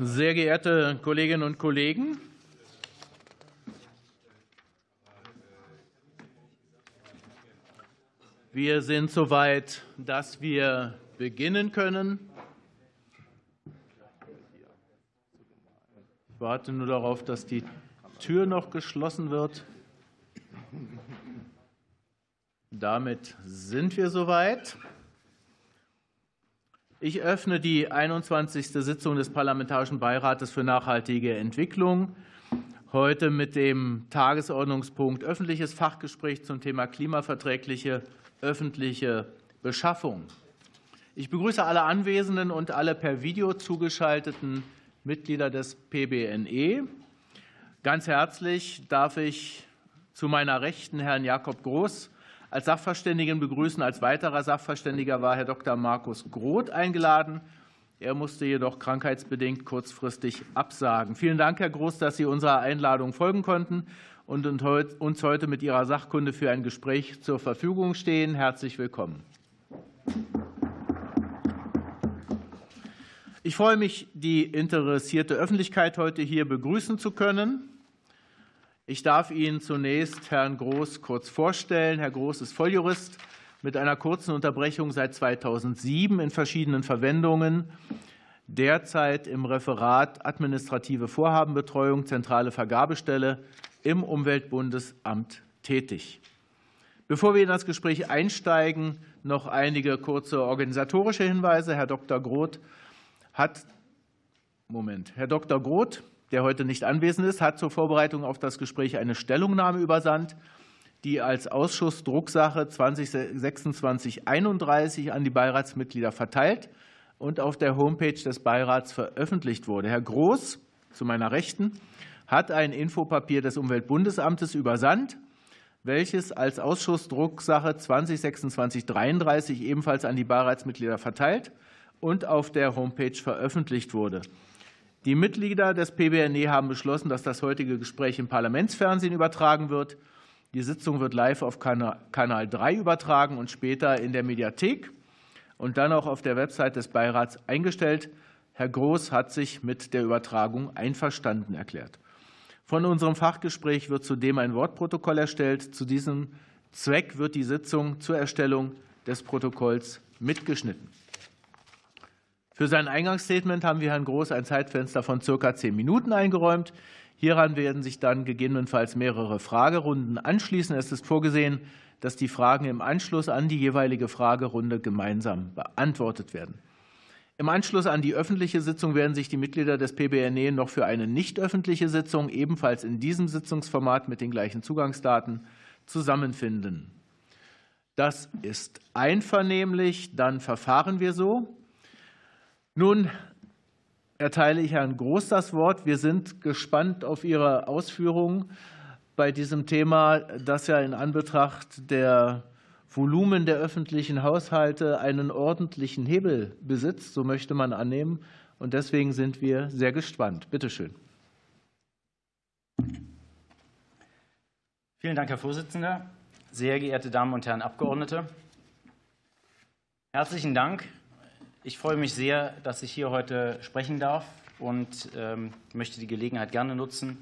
Sehr geehrte Kolleginnen und Kollegen, wir sind so weit, dass wir beginnen können. Ich warte nur darauf, dass die Tür noch geschlossen wird. Damit sind wir soweit. Ich öffne die 21. Sitzung des Parlamentarischen Beirates für nachhaltige Entwicklung. Heute mit dem Tagesordnungspunkt öffentliches Fachgespräch zum Thema klimaverträgliche öffentliche Beschaffung. Ich begrüße alle Anwesenden und alle per Video zugeschalteten Mitglieder des PBNE. Ganz herzlich darf ich zu meiner Rechten Herrn Jakob Groß als Sachverständigen begrüßen. Als weiterer Sachverständiger war Herr Dr. Markus Groth eingeladen. Er musste jedoch krankheitsbedingt kurzfristig absagen. Vielen Dank, Herr Groß, dass Sie unserer Einladung folgen konnten und uns heute mit Ihrer Sachkunde für ein Gespräch zur Verfügung stehen. Herzlich willkommen. Ich freue mich, die interessierte Öffentlichkeit heute hier begrüßen zu können. Ich darf Ihnen zunächst Herrn Groß kurz vorstellen. Herr Groß ist Volljurist mit einer kurzen Unterbrechung seit 2007 in verschiedenen Verwendungen, derzeit im Referat Administrative Vorhabenbetreuung, zentrale Vergabestelle im Umweltbundesamt tätig. Bevor wir in das Gespräch einsteigen, noch einige kurze organisatorische Hinweise. Herr Dr. Groth hat Moment. Herr Dr. Groth der heute nicht anwesend ist, hat zur Vorbereitung auf das Gespräch eine Stellungnahme übersandt, die als Ausschuss Drucksache 202631 an die Beiratsmitglieder verteilt und auf der Homepage des Beirats veröffentlicht wurde. Herr Groß, zu meiner Rechten, hat ein Infopapier des Umweltbundesamtes übersandt, welches als Ausschuss Drucksache 202633 ebenfalls an die Beiratsmitglieder verteilt und auf der Homepage veröffentlicht wurde. Die Mitglieder des PBNE haben beschlossen, dass das heutige Gespräch im Parlamentsfernsehen übertragen wird. Die Sitzung wird live auf Kanal 3 übertragen und später in der Mediathek und dann auch auf der Website des Beirats eingestellt. Herr Groß hat sich mit der Übertragung einverstanden erklärt. Von unserem Fachgespräch wird zudem ein Wortprotokoll erstellt. Zu diesem Zweck wird die Sitzung zur Erstellung des Protokolls mitgeschnitten. Für sein Eingangsstatement haben wir Herrn Groß ein Zeitfenster von circa zehn Minuten eingeräumt. Hieran werden sich dann gegebenenfalls mehrere Fragerunden anschließen. Es ist vorgesehen, dass die Fragen im Anschluss an die jeweilige Fragerunde gemeinsam beantwortet werden. Im Anschluss an die öffentliche Sitzung werden sich die Mitglieder des PBNE noch für eine nicht öffentliche Sitzung, ebenfalls in diesem Sitzungsformat mit den gleichen Zugangsdaten, zusammenfinden. Das ist einvernehmlich. Dann verfahren wir so. Nun erteile ich Herrn Groß das Wort. Wir sind gespannt auf Ihre Ausführungen bei diesem Thema, das ja in Anbetracht der Volumen der öffentlichen Haushalte einen ordentlichen Hebel besitzt, so möchte man annehmen. Und deswegen sind wir sehr gespannt. Bitte schön. Vielen Dank, Herr Vorsitzender. Sehr geehrte Damen und Herren Abgeordnete, herzlichen Dank ich freue mich sehr, dass ich hier heute sprechen darf und ähm, möchte die Gelegenheit gerne nutzen,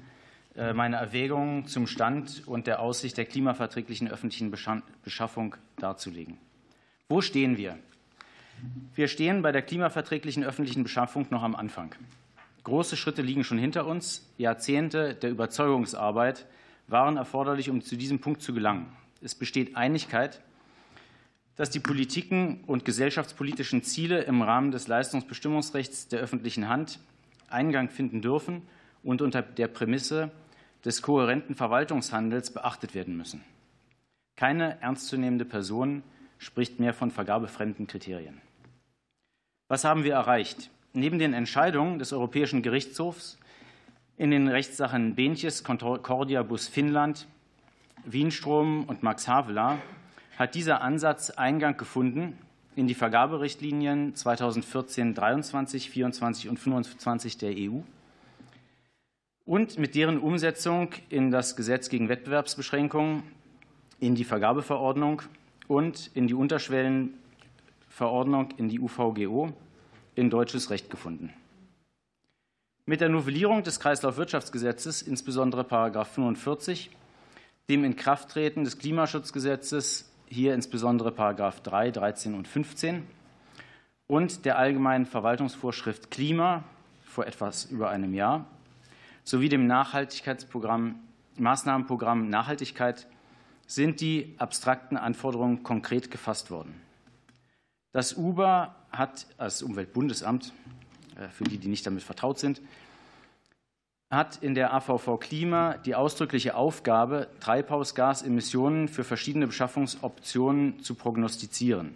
äh, meine Erwägungen zum Stand und der Aussicht der klimaverträglichen öffentlichen Beschaffung darzulegen. Wo stehen wir? Wir stehen bei der klimaverträglichen öffentlichen Beschaffung noch am Anfang. Große Schritte liegen schon hinter uns. Jahrzehnte der Überzeugungsarbeit waren erforderlich, um zu diesem Punkt zu gelangen. Es besteht Einigkeit, dass die Politiken und gesellschaftspolitischen Ziele im Rahmen des Leistungsbestimmungsrechts der öffentlichen Hand Eingang finden dürfen und unter der Prämisse des kohärenten Verwaltungshandels beachtet werden müssen. Keine ernstzunehmende Person spricht mehr von vergabefremden Kriterien. Was haben wir erreicht? Neben den Entscheidungen des Europäischen Gerichtshofs in den Rechtssachen Benches, Concordia, Bus Finnland, Wienstrom und Max Havelaar hat dieser Ansatz Eingang gefunden in die Vergaberichtlinien 2014 23, 24 und 25 der EU und mit deren Umsetzung in das Gesetz gegen Wettbewerbsbeschränkungen, in die Vergabeverordnung und in die Unterschwellenverordnung in die UVGO in deutsches Recht gefunden. Mit der Novellierung des Kreislaufwirtschaftsgesetzes, insbesondere § 45, dem Inkrafttreten des Klimaschutzgesetzes, hier insbesondere § 3, 13 und 15, und der Allgemeinen Verwaltungsvorschrift Klima vor etwas über einem Jahr sowie dem Nachhaltigkeitsprogramm, Maßnahmenprogramm Nachhaltigkeit sind die abstrakten Anforderungen konkret gefasst worden. Das UBA hat als Umweltbundesamt, äh, für die, die nicht damit vertraut sind, hat in der AVV Klima die ausdrückliche Aufgabe, Treibhausgasemissionen für verschiedene Beschaffungsoptionen zu prognostizieren.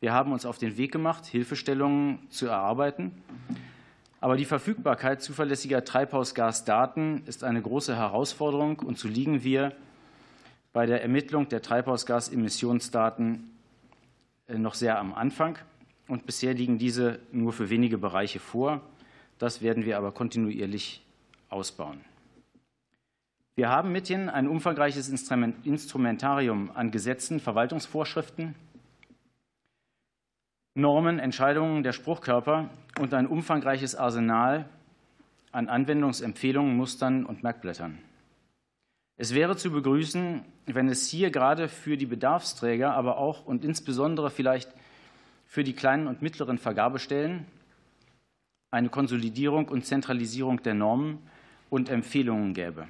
Wir haben uns auf den Weg gemacht, Hilfestellungen zu erarbeiten. Aber die Verfügbarkeit zuverlässiger Treibhausgasdaten ist eine große Herausforderung, und so liegen wir bei der Ermittlung der Treibhausgasemissionsdaten äh, noch sehr am Anfang. Und bisher liegen diese nur für wenige Bereiche vor. Das werden wir aber kontinuierlich ausbauen. Wir haben mithin ein umfangreiches Instrumentarium an Gesetzen, Verwaltungsvorschriften, Normen, Entscheidungen der Spruchkörper und ein umfangreiches Arsenal an Anwendungsempfehlungen, Mustern und Merkblättern. Es wäre zu begrüßen, wenn es hier gerade für die Bedarfsträger, aber auch und insbesondere vielleicht für die kleinen und mittleren Vergabestellen eine Konsolidierung und Zentralisierung der Normen und Empfehlungen gäbe.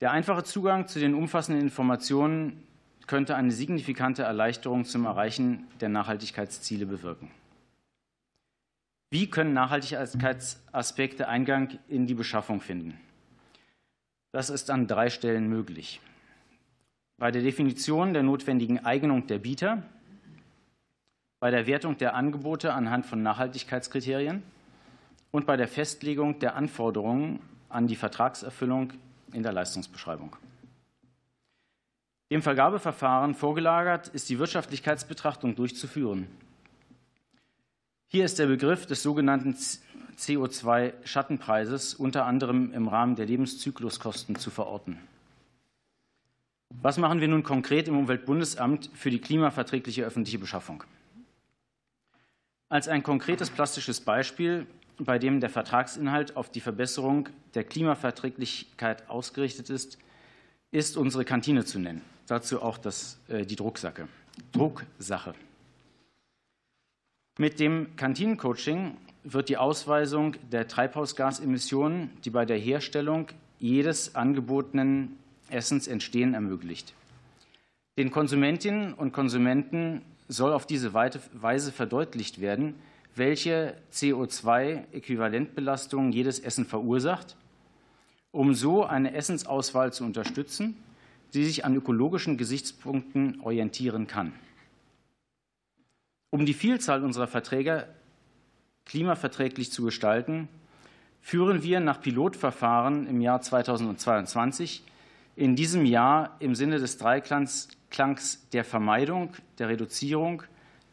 Der einfache Zugang zu den umfassenden Informationen könnte eine signifikante Erleichterung zum Erreichen der Nachhaltigkeitsziele bewirken. Wie können Nachhaltigkeitsaspekte Eingang in die Beschaffung finden? Das ist an drei Stellen möglich. Bei der Definition der notwendigen Eignung der Bieter, bei der Wertung der Angebote anhand von Nachhaltigkeitskriterien und bei der Festlegung der Anforderungen an die Vertragserfüllung in der Leistungsbeschreibung. Dem Vergabeverfahren vorgelagert ist die Wirtschaftlichkeitsbetrachtung durchzuführen. Hier ist der Begriff des sogenannten CO2-Schattenpreises unter anderem im Rahmen der Lebenszykluskosten zu verorten. Was machen wir nun konkret im Umweltbundesamt für die klimaverträgliche öffentliche Beschaffung? Als ein konkretes plastisches Beispiel bei dem der Vertragsinhalt auf die Verbesserung der Klimaverträglichkeit ausgerichtet ist, ist unsere Kantine zu nennen. Dazu auch das, äh, die Drucksache. Drucksache. Mit dem Kantinencoaching wird die Ausweisung der Treibhausgasemissionen, die bei der Herstellung jedes angebotenen Essens entstehen, ermöglicht. Den Konsumentinnen und Konsumenten soll auf diese Weise verdeutlicht werden, welche CO2-Äquivalentbelastung jedes Essen verursacht, um so eine Essensauswahl zu unterstützen, die sich an ökologischen Gesichtspunkten orientieren kann. Um die Vielzahl unserer Verträge klimaverträglich zu gestalten, führen wir nach Pilotverfahren im Jahr 2022 in diesem Jahr im Sinne des Dreiklangs der Vermeidung, der Reduzierung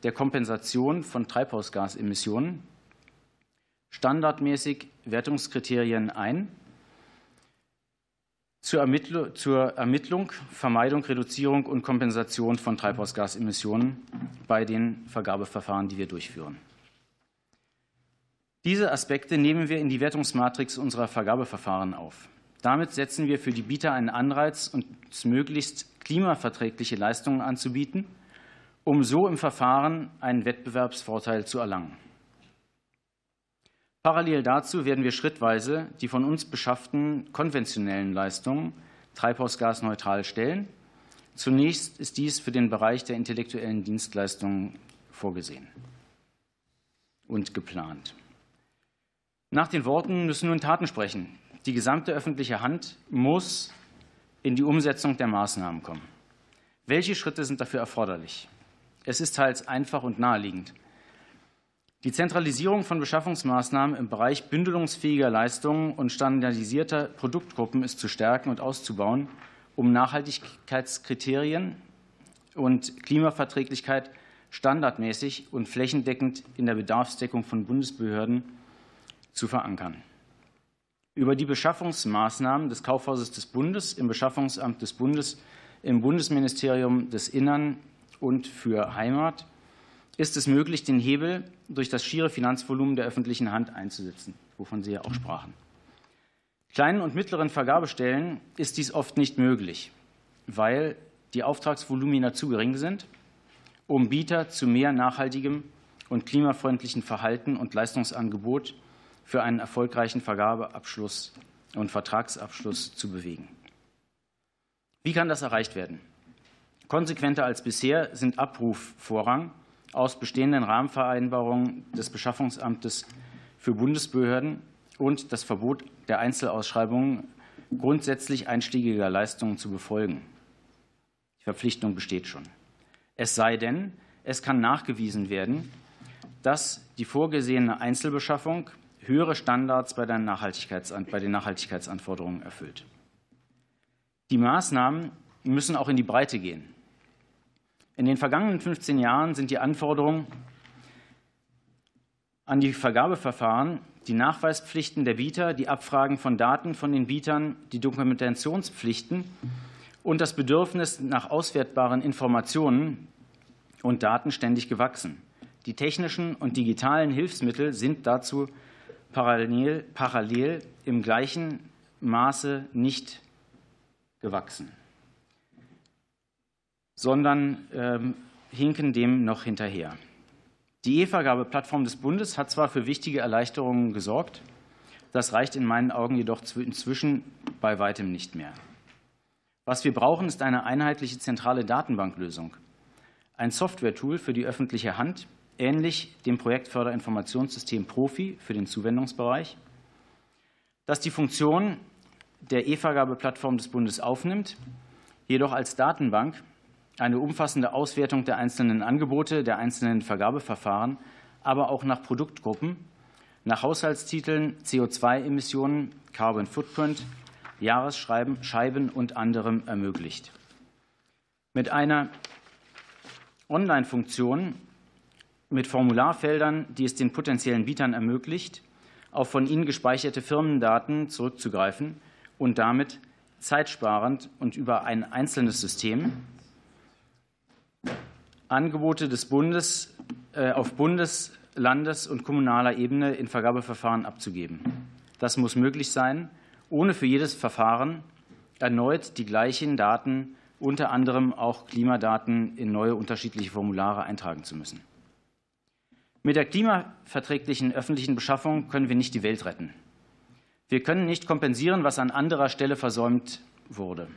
der Kompensation von Treibhausgasemissionen standardmäßig Wertungskriterien ein zur Ermittlung, Vermeidung, Reduzierung und Kompensation von Treibhausgasemissionen bei den Vergabeverfahren, die wir durchführen. Diese Aspekte nehmen wir in die Wertungsmatrix unserer Vergabeverfahren auf. Damit setzen wir für die Bieter einen Anreiz, uns möglichst klimaverträgliche Leistungen anzubieten – um so im Verfahren einen Wettbewerbsvorteil zu erlangen. Parallel dazu werden wir schrittweise die von uns beschafften konventionellen Leistungen treibhausgasneutral stellen. Zunächst ist dies für den Bereich der intellektuellen Dienstleistungen vorgesehen und geplant. Nach den Worten müssen nun Taten sprechen. Die gesamte öffentliche Hand muss in die Umsetzung der Maßnahmen kommen. Welche Schritte sind dafür erforderlich? Es ist teils einfach und naheliegend. Die Zentralisierung von Beschaffungsmaßnahmen im Bereich bündelungsfähiger Leistungen und standardisierter Produktgruppen ist zu stärken und auszubauen, um Nachhaltigkeitskriterien und Klimaverträglichkeit standardmäßig und flächendeckend in der Bedarfsdeckung von Bundesbehörden zu verankern. Über die Beschaffungsmaßnahmen des Kaufhauses des Bundes, im Beschaffungsamt des Bundes, im Bundesministerium des Innern und für Heimat ist es möglich, den Hebel durch das schiere Finanzvolumen der öffentlichen Hand einzusetzen, wovon Sie ja auch sprachen. Kleinen und mittleren Vergabestellen ist dies oft nicht möglich, weil die Auftragsvolumina zu gering sind, um Bieter zu mehr nachhaltigem und klimafreundlichen Verhalten und Leistungsangebot für einen erfolgreichen Vergabeabschluss und Vertragsabschluss zu bewegen. Wie kann das erreicht werden? Konsequenter als bisher sind Abrufvorrang aus bestehenden Rahmenvereinbarungen des Beschaffungsamtes für Bundesbehörden und das Verbot der Einzelausschreibungen grundsätzlich einstiegiger Leistungen zu befolgen. Die Verpflichtung besteht schon. Es sei denn, es kann nachgewiesen werden, dass die vorgesehene Einzelbeschaffung höhere Standards bei, den Nachhaltigkeitsanforderungen erfüllt. Die Maßnahmen müssen auch in die Breite gehen. In den vergangenen 15 Jahren sind die Anforderungen an die Vergabeverfahren, die Nachweispflichten der Bieter, die Abfragen von Daten von den Bietern, die Dokumentationspflichten und das Bedürfnis nach auswertbaren Informationen und Daten ständig gewachsen. Die technischen und digitalen Hilfsmittel sind dazu parallel, parallel im gleichen Maße nicht gewachsen, sondern ähm, hinken dem noch hinterher. Die E-Vergabeplattform des Bundes hat zwar für wichtige Erleichterungen gesorgt, das reicht in meinen Augen jedoch inzwischen bei weitem nicht mehr. Was wir brauchen, ist eine einheitliche zentrale Datenbanklösung, ein Software-Tool für die öffentliche Hand, ähnlich dem Projektförderinformationssystem Profi für den Zuwendungsbereich, das die Funktion der E-Vergabeplattform des Bundes aufnimmt, jedoch als Datenbank eine umfassende Auswertung der einzelnen Angebote, der einzelnen Vergabeverfahren, aber auch nach Produktgruppen, nach Haushaltstiteln, CO2-Emissionen, Carbon Footprint, Jahresscheiben und anderem ermöglicht. Mit einer Online-Funktion mit Formularfeldern, die es den potenziellen Bietern ermöglicht, auf von ihnen gespeicherte Firmendaten zurückzugreifen und damit zeitsparend und über ein einzelnes System Angebote des Bundes äh, auf Bundes-, Landes- und kommunaler Ebene in Vergabeverfahren abzugeben. Das muss möglich sein, ohne für jedes Verfahren erneut die gleichen Daten, unter anderem auch Klimadaten, in neue unterschiedliche Formulare eintragen zu müssen. Mit der klimaverträglichen öffentlichen Beschaffung können wir nicht die Welt retten. Wir können nicht kompensieren, was an anderer Stelle versäumt wurde.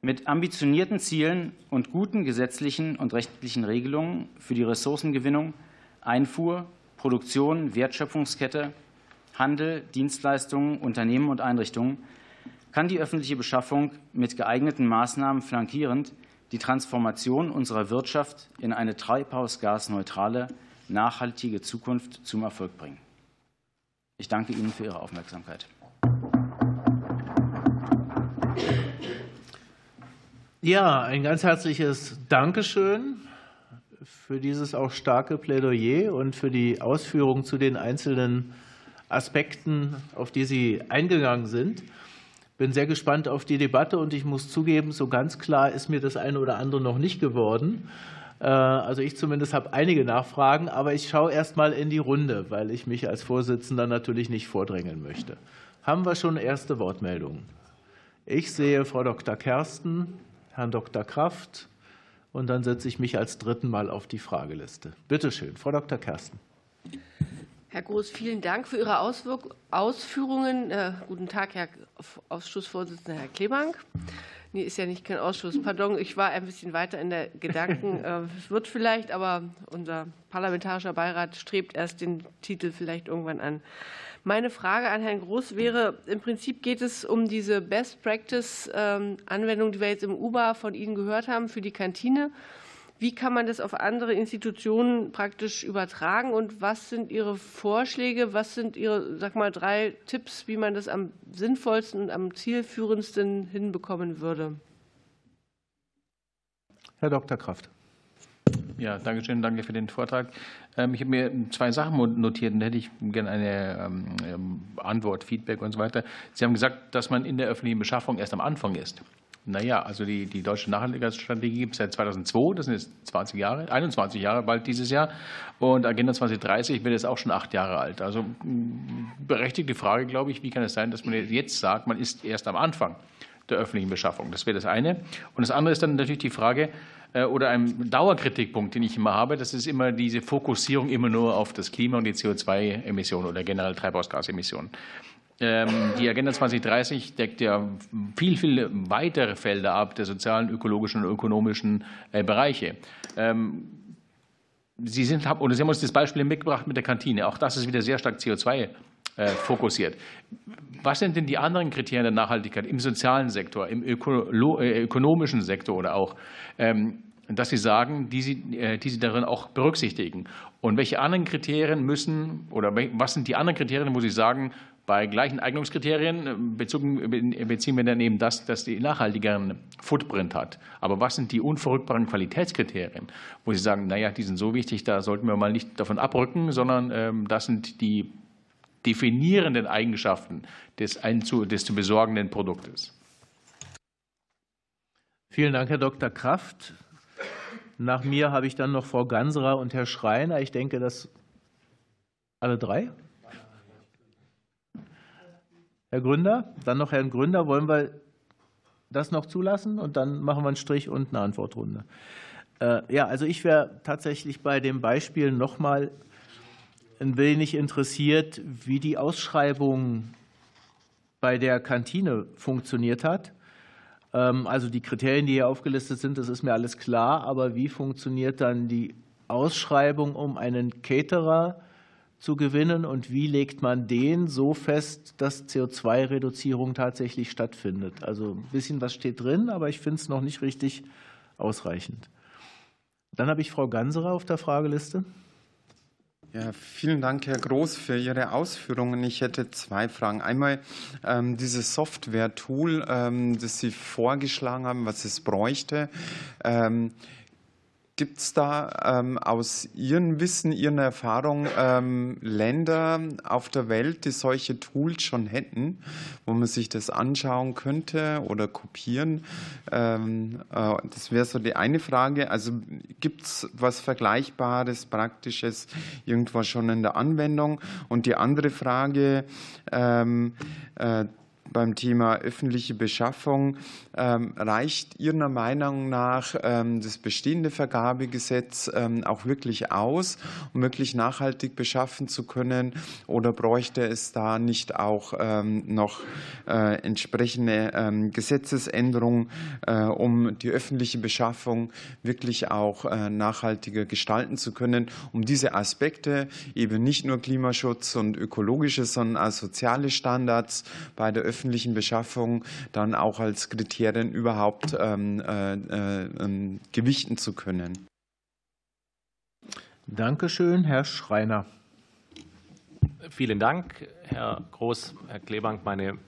Mit ambitionierten Zielen und guten gesetzlichen und rechtlichen Regelungen für die Ressourcengewinnung, Einfuhr, Produktion, Wertschöpfungskette, Handel, Dienstleistungen, Unternehmen und Einrichtungen kann die öffentliche Beschaffung mit geeigneten Maßnahmen flankierend die Transformation unserer Wirtschaft in eine treibhausgasneutrale, nachhaltige Zukunft zum Erfolg bringen. Ich danke Ihnen für Ihre Aufmerksamkeit. Ja, ein ganz herzliches Dankeschön für dieses auch starke Plädoyer und für die Ausführungen zu den einzelnen Aspekten, auf die Sie eingegangen sind. Bin sehr gespannt auf die Debatte und ich muss zugeben, so ganz klar ist mir das eine oder andere noch nicht geworden. Äh, also ich zumindest habe einige Nachfragen, aber ich schaue erst mal in die Runde, weil ich mich als Vorsitzender natürlich nicht vordrängeln möchte. Haben wir schon erste Wortmeldungen? Ich sehe Frau Dr. Kersten, Herrn Dr. Kraft. Und dann setze ich mich als dritten Mal auf die Frageliste. Bitte schön, Frau Dr. Kersten. Herr Groß, vielen Dank für Ihre Ausführungen. Äh, guten Tag, Herr Ausschussvorsitzender Herr Klebank. Nee, ist ja nicht kein Ausschuss. Pardon, ich war ein bisschen weiter in der Gedanken. Äh, es wird vielleicht, aber unser parlamentarischer Beirat strebt erst den Titel vielleicht irgendwann an. Meine Frage an Herrn Groß wäre, im Prinzip geht es um diese Best-Practice-Anwendung, ähm, die wir jetzt im UBA von Ihnen gehört haben für die Kantine. Wie kann man das auf andere Institutionen praktisch übertragen und was sind Ihre Vorschläge? Was sind Ihre, sag mal, drei Tipps, wie man das am sinnvollsten und am zielführendsten hinbekommen würde? Herr Dr. Kraft. Ja, danke schön, danke für den Vortrag. Ähm, ich habe mir zwei Sachen notiert und da hätte ich gerne eine ähm, ähm, Antwort, Feedback und so weiter. Sie haben gesagt, dass man in der öffentlichen Beschaffung erst am Anfang ist. Naja, also die, die deutsche Nachhaltigkeitsstrategie gibt es seit 2002, das sind jetzt 20 Jahre, 21 Jahre bald dieses Jahr. Und Agenda 2030 wird jetzt auch schon acht Jahre alt. Also berechtigte Frage, glaube ich, wie kann es sein, dass man jetzt sagt, man ist erst am Anfang der öffentlichen Beschaffung. Das wäre das eine. Und das andere ist dann natürlich die Frage, äh, oder ein Dauerkritikpunkt, den ich immer habe, das ist immer diese Fokussierung immer nur auf das Klima und die CO2-Emissionen oder generell Treibhausgasemissionen. Ähm, die Agenda 2030 deckt ja viel, viel weitere Felder ab, der sozialen, ökologischen und ökonomischen äh, Bereiche. Ähm, Sie, sind, oder Sie haben uns das Beispiel mitgebracht mit der Kantine. Auch das ist wieder sehr stark CO2 äh, fokussiert. Was sind denn die anderen Kriterien der Nachhaltigkeit im sozialen Sektor, im ökonomischen Sektor oder auch, ähm, dass Sie sagen, die Sie, die Sie darin auch berücksichtigen? Und welche anderen Kriterien müssen oder was sind die anderen Kriterien, wo Sie sagen, bei gleichen Eignungskriterien äh, beziehen wir dann eben das, dass die nachhaltigeren Footprint hat. Aber was sind die unverrückbaren Qualitätskriterien, wo Sie sagen, naja, die sind so wichtig, da sollten wir mal nicht davon abrücken, sondern ähm, das sind die definierenden Eigenschaften des, des zu besorgenden Produktes. Vielen Dank, Herr Dr. Kraft. Nach mir habe ich dann noch Frau Ganserer und Herr Schreiner. Ich denke, dass alle drei. Herr Gründer, dann noch Herrn Gründer. Wollen wir das noch zulassen? Und dann machen wir einen Strich und eine Antwortrunde. Äh, ja, also ich wäre tatsächlich bei dem Beispiel noch mal ein wenig interessiert, wie die Ausschreibung bei der Kantine funktioniert hat. Ähm, also die Kriterien, die hier aufgelistet sind, das ist mir alles klar. Aber wie funktioniert dann die Ausschreibung, um einen Caterer zu gewinnen und wie legt man den so fest, dass CO2-Reduzierung tatsächlich stattfindet. Also ein bisschen was steht drin, aber ich finde es noch nicht richtig ausreichend. Dann habe ich Frau Ganserer auf der Frageliste. Ja, vielen Dank, Herr Groß, für Ihre Ausführungen. Ich hätte zwei Fragen. Einmal ähm, dieses Software-Tool, ähm, das Sie vorgeschlagen haben, was es bräuchte. Ähm, Gibt es da ähm, aus Ihrem Wissen, Ihren Erfahrungen ähm, Länder auf der Welt, die solche Tools schon hätten, wo man sich das anschauen könnte oder kopieren? Ähm, äh, das wäre so die eine Frage. Also gibt es was Vergleichbares, Praktisches irgendwo schon in der Anwendung? Und die andere Frage, ähm, äh, beim Thema öffentliche Beschaffung. Ähm, reicht Ihrer Meinung nach ähm, das bestehende Vergabegesetz ähm, auch wirklich aus, um wirklich nachhaltig beschaffen zu können? Oder bräuchte es da nicht auch noch äh, entsprechende Gesetzesänderungen, äh, um die öffentliche Beschaffung wirklich auch äh, nachhaltiger gestalten zu können, um diese Aspekte eben nicht nur Klimaschutz und ökologische, sondern auch soziale Standards bei der öffentlichen öffentlichen Beschaffung dann auch als Kriterien überhaupt ähm, äh, äh, gewichten zu können. Dankeschön, Herr Schreiner. Vielen Dank, Herr Groß, Herr Klebank. Meine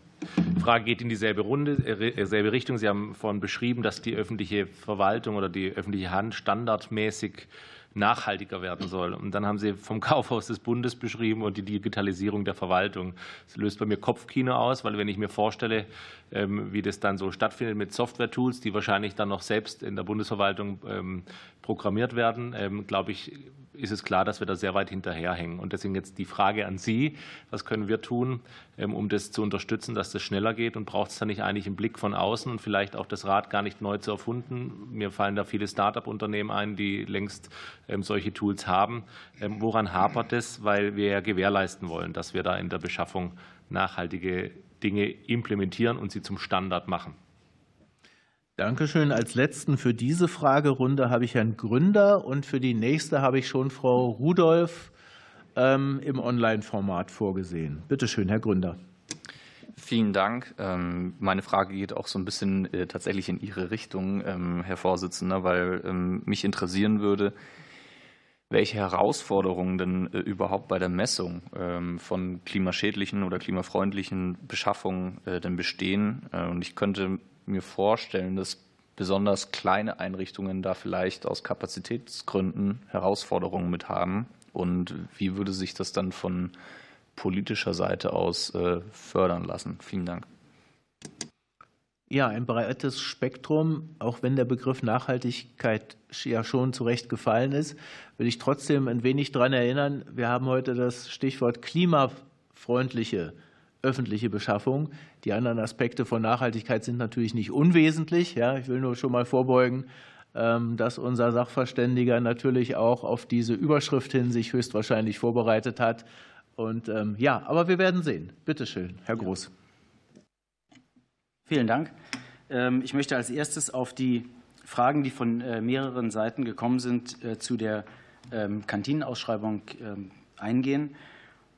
Frage geht in dieselbe Runde, dieselbe äh, Richtung. Sie haben vorhin beschrieben, dass die öffentliche Verwaltung oder die öffentliche Hand standardmäßig nachhaltiger werden soll. Und dann haben Sie vom Kaufhaus des Bundes beschrieben und die Digitalisierung der Verwaltung. Das löst bei mir Kopfkino aus, weil wenn ich mir vorstelle, ähm, wie das dann so stattfindet mit Software-Tools, die wahrscheinlich dann noch selbst in der Bundesverwaltung ähm, programmiert werden, ähm, glaube ich, ist es klar, dass wir da sehr weit hinterherhängen. Und deswegen jetzt die Frage an Sie, was können wir tun, um das zu unterstützen, dass das schneller geht? Und braucht es da nicht eigentlich einen Blick von außen und vielleicht auch das Rad gar nicht neu zu erfunden? Mir fallen da viele Start-up-Unternehmen ein, die längst solche Tools haben. Woran hapert es? Weil wir ja gewährleisten wollen, dass wir da in der Beschaffung nachhaltige Dinge implementieren und sie zum Standard machen. Dankeschön. Als letzten für diese Fragerunde habe ich Herrn Gründer und für die nächste habe ich schon Frau Rudolph ähm, im Online-Format vorgesehen. Bitte schön, Herr Gründer. Vielen Dank. Ähm, meine Frage geht auch so ein bisschen äh, tatsächlich in Ihre Richtung, ähm, Herr Vorsitzender, weil mich interessieren würde, welche Herausforderungen denn äh, überhaupt bei der Messung ähm, von klimaschädlichen oder klimafreundlichen Beschaffungen äh, denn bestehen. Äh, und ich könnte mir vorstellen, dass besonders kleine Einrichtungen da vielleicht aus Kapazitätsgründen Herausforderungen mit haben. Und wie würde sich das dann von politischer Seite aus fördern lassen? Vielen Dank. Ja, ein breites Spektrum, auch wenn der Begriff Nachhaltigkeit ja schon zu Recht gefallen ist, will ich trotzdem ein wenig daran erinnern, wir haben heute das Stichwort klimafreundliche öffentliche Beschaffung. Die anderen Aspekte von Nachhaltigkeit sind natürlich nicht unwesentlich. Ja, ich will nur schon mal vorbeugen, ähm, dass unser Sachverständiger natürlich auch auf diese Überschrift hin sich höchstwahrscheinlich vorbereitet hat. Und ähm, ja, aber wir werden sehen. Bitte schön, Herr Groß. Vielen Dank. Ähm, ich möchte als erstes auf die Fragen, die von äh, mehreren Seiten gekommen sind, äh, zu der ähm, Kantinenausschreibung ähm, eingehen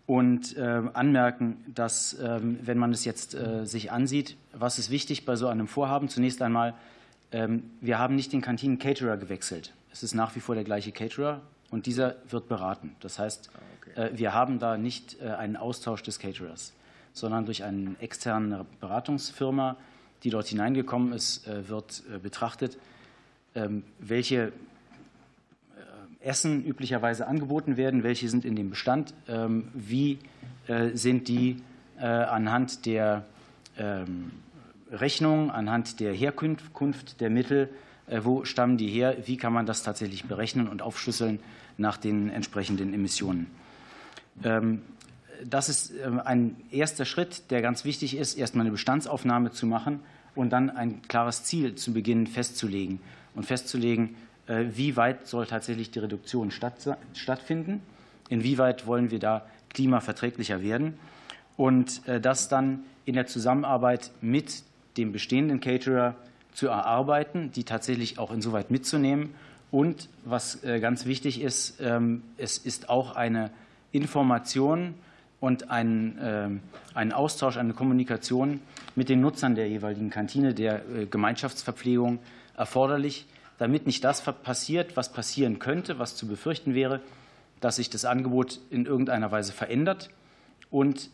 und anmerken, dass, wenn man es jetzt äh, sich ansieht, was ist wichtig bei so einem Vorhaben? Zunächst einmal, wir haben nicht den Kantinen-Caterer gewechselt. Es ist nach wie vor der gleiche Caterer und dieser wird beraten. Das heißt, ah, wir haben da nicht einen Austausch des Caterers sondern durch eine externe Beratungsfirma, die dort hineingekommen ist, äh, wird äh, betrachtet, ähm, welche äh, Essen üblicherweise angeboten werden, welche sind in dem Bestand, ähm, wie sind die anhand der ähm, Rechnung, anhand der Herkunft der Mittel, wo stammen die her, wie kann man das tatsächlich berechnen und aufschlüsseln nach den entsprechenden Emissionen das ist ähm, ein erster Schritt, der ganz wichtig ist, erstmal eine Bestandsaufnahme zu machen und dann ein klares Ziel zu beginnen festzulegen. Und festzulegen, äh, wie weit soll tatsächlich die Reduktion stattfinden, inwieweit wollen wir da klimaverträglicher werden? Und äh, das dann in der Zusammenarbeit mit dem bestehenden Caterer zu erarbeiten, die tatsächlich auch insoweit mitzunehmen. Und was äh, ganz wichtig ist, ähm, es ist auch eine Information und einen, ähm, einen Austausch, eine Kommunikation mit den Nutzern der jeweiligen Kantine, der äh, Gemeinschaftsverpflegung erforderlich, damit nicht das passiert, was passieren könnte, was zu befürchten wäre, dass sich das Angebot in irgendeiner Weise verändert und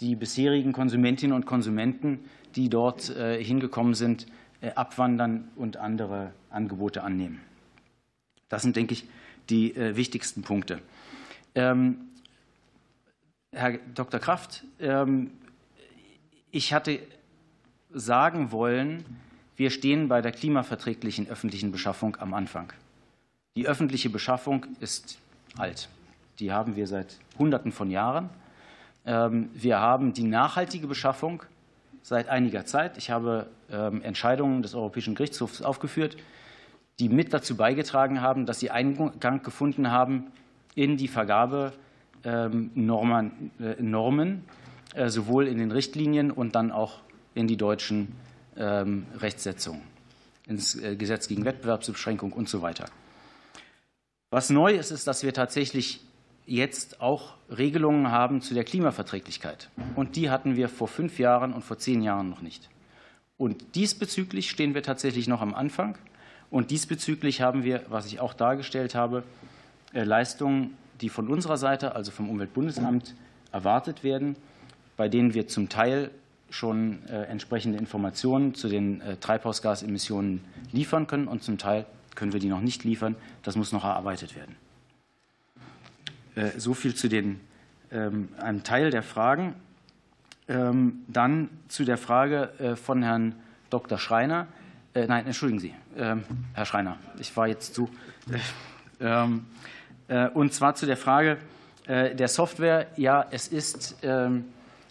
die bisherigen Konsumentinnen und Konsumenten, die dort äh, hingekommen sind, äh, abwandern und andere Angebote annehmen. Das sind, denke ich, die wichtigsten Punkte. Ähm, Herr Dr. Kraft, ähm, ich hatte sagen wollen, wir stehen bei der klimaverträglichen öffentlichen Beschaffung am Anfang. Die öffentliche Beschaffung ist alt. Die haben wir seit Hunderten von Jahren. Ähm, wir haben die nachhaltige Beschaffung seit einiger Zeit. Ich habe ähm, Entscheidungen des Europäischen Gerichtshofs aufgeführt, die mit dazu beigetragen haben, dass sie Eingang gefunden haben in die Vergabe Normen, äh, Normen, äh, sowohl in den Richtlinien und dann auch in die deutschen ähm, Rechtsetzungen, ins äh, Gesetz gegen Wettbewerbsbeschränkung und so weiter. Was neu ist, ist, dass wir tatsächlich jetzt auch Regelungen haben zu der Klimaverträglichkeit. Und die hatten wir vor fünf Jahren und vor zehn Jahren noch nicht. Und diesbezüglich stehen wir tatsächlich noch am Anfang. Und diesbezüglich haben wir, was ich auch dargestellt habe, Leistungen die von unserer Seite, also vom Umweltbundesamt, erwartet werden, bei denen wir zum Teil schon äh, entsprechende Informationen zu den äh, Treibhausgasemissionen liefern können und zum Teil können wir die noch nicht liefern. Das muss noch erarbeitet werden. Äh, so viel zu den, ähm, einem Teil der Fragen. Ähm, dann zu der Frage von Herrn Dr. Schreiner. Nein, entschuldigen Sie, ähm, Herr Schreiner, ich war jetzt zu. Äh, und zwar zu der Frage äh, der Software. Ja, es ist, ähm,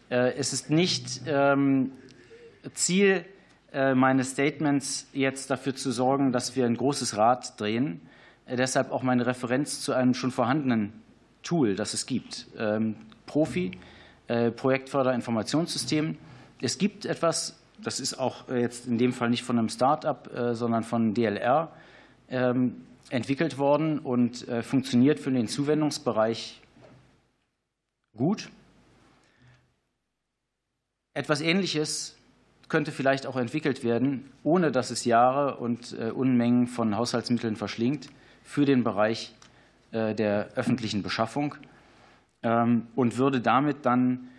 äh, es ist nicht ähm, Ziel meines Statements, jetzt dafür zu sorgen, dass wir ein großes Rad drehen. Deshalb auch meine Referenz zu einem schon vorhandenen Tool, das es gibt. Ähm, Profi, Projektförderinformationssystem. Es gibt etwas, das ist auch jetzt in dem Fall nicht von einem Start-up, sondern von DLR, entwickelt worden und äh, funktioniert für den Zuwendungsbereich gut. Etwas Ähnliches könnte vielleicht auch entwickelt werden, ohne dass es Jahre und äh, Unmengen von Haushaltsmitteln verschlingt, für den Bereich äh, der öffentlichen Beschaffung ähm, und würde damit dann